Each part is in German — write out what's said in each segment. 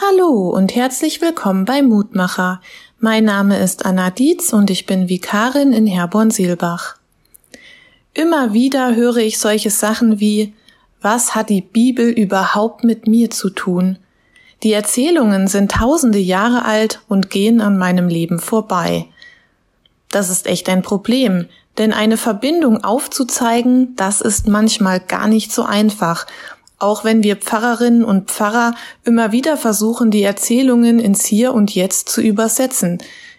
Hallo und herzlich willkommen bei Mutmacher. Mein Name ist Anna Dietz und ich bin Vikarin in Herborn-Seelbach. Immer wieder höre ich solche Sachen wie Was hat die Bibel überhaupt mit mir zu tun? Die Erzählungen sind tausende Jahre alt und gehen an meinem Leben vorbei. Das ist echt ein Problem, denn eine Verbindung aufzuzeigen, das ist manchmal gar nicht so einfach auch wenn wir Pfarrerinnen und Pfarrer immer wieder versuchen, die Erzählungen ins Hier und Jetzt zu übersetzen,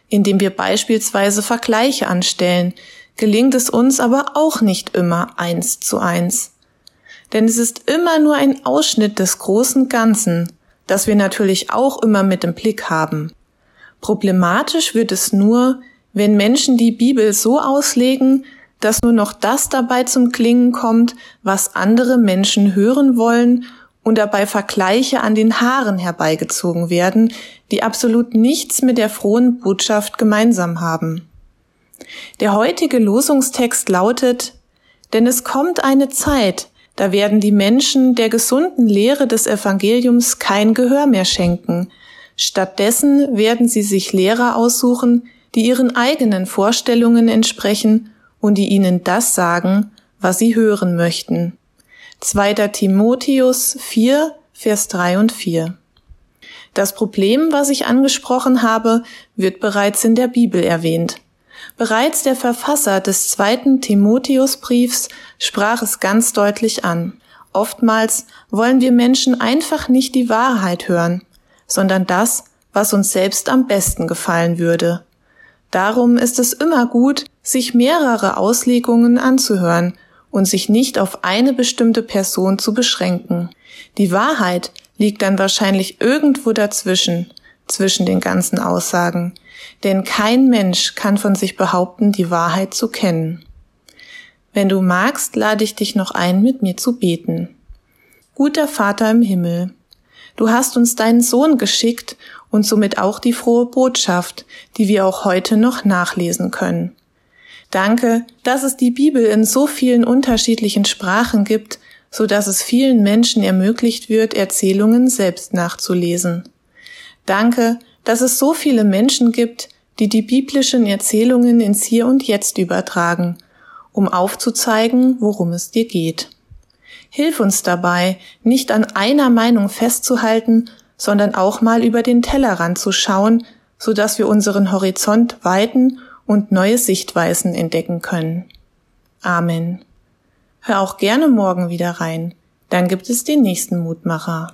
indem wir beispielsweise Vergleiche anstellen, gelingt es uns aber auch nicht immer eins zu eins. Denn es ist immer nur ein Ausschnitt des großen Ganzen, das wir natürlich auch immer mit im Blick haben. Problematisch wird es nur, wenn Menschen die Bibel so auslegen, dass nur noch das dabei zum Klingen kommt, was andere Menschen hören wollen und dabei Vergleiche an den Haaren herbeigezogen werden, die absolut nichts mit der frohen Botschaft gemeinsam haben. Der heutige Losungstext lautet, denn es kommt eine Zeit, da werden die Menschen der gesunden Lehre des Evangeliums kein Gehör mehr schenken. Stattdessen werden sie sich Lehrer aussuchen, die ihren eigenen Vorstellungen entsprechen und die ihnen das sagen, was sie hören möchten. 2. Timotheus 4, Vers 3 und 4. Das Problem, was ich angesprochen habe, wird bereits in der Bibel erwähnt. Bereits der Verfasser des zweiten Timotheusbriefs sprach es ganz deutlich an. Oftmals wollen wir Menschen einfach nicht die Wahrheit hören, sondern das, was uns selbst am besten gefallen würde. Darum ist es immer gut, sich mehrere Auslegungen anzuhören und sich nicht auf eine bestimmte Person zu beschränken. Die Wahrheit liegt dann wahrscheinlich irgendwo dazwischen, zwischen den ganzen Aussagen, denn kein Mensch kann von sich behaupten, die Wahrheit zu kennen. Wenn du magst, lade ich dich noch ein, mit mir zu beten. Guter Vater im Himmel, du hast uns deinen Sohn geschickt und somit auch die frohe Botschaft, die wir auch heute noch nachlesen können. Danke, dass es die Bibel in so vielen unterschiedlichen Sprachen gibt, so dass es vielen Menschen ermöglicht wird, Erzählungen selbst nachzulesen. Danke, dass es so viele Menschen gibt, die die biblischen Erzählungen ins Hier und Jetzt übertragen, um aufzuzeigen, worum es dir geht. Hilf uns dabei, nicht an einer Meinung festzuhalten, sondern auch mal über den Tellerrand zu schauen, so dass wir unseren Horizont weiten und neue Sichtweisen entdecken können. Amen. Hör auch gerne morgen wieder rein, dann gibt es den nächsten Mutmacher.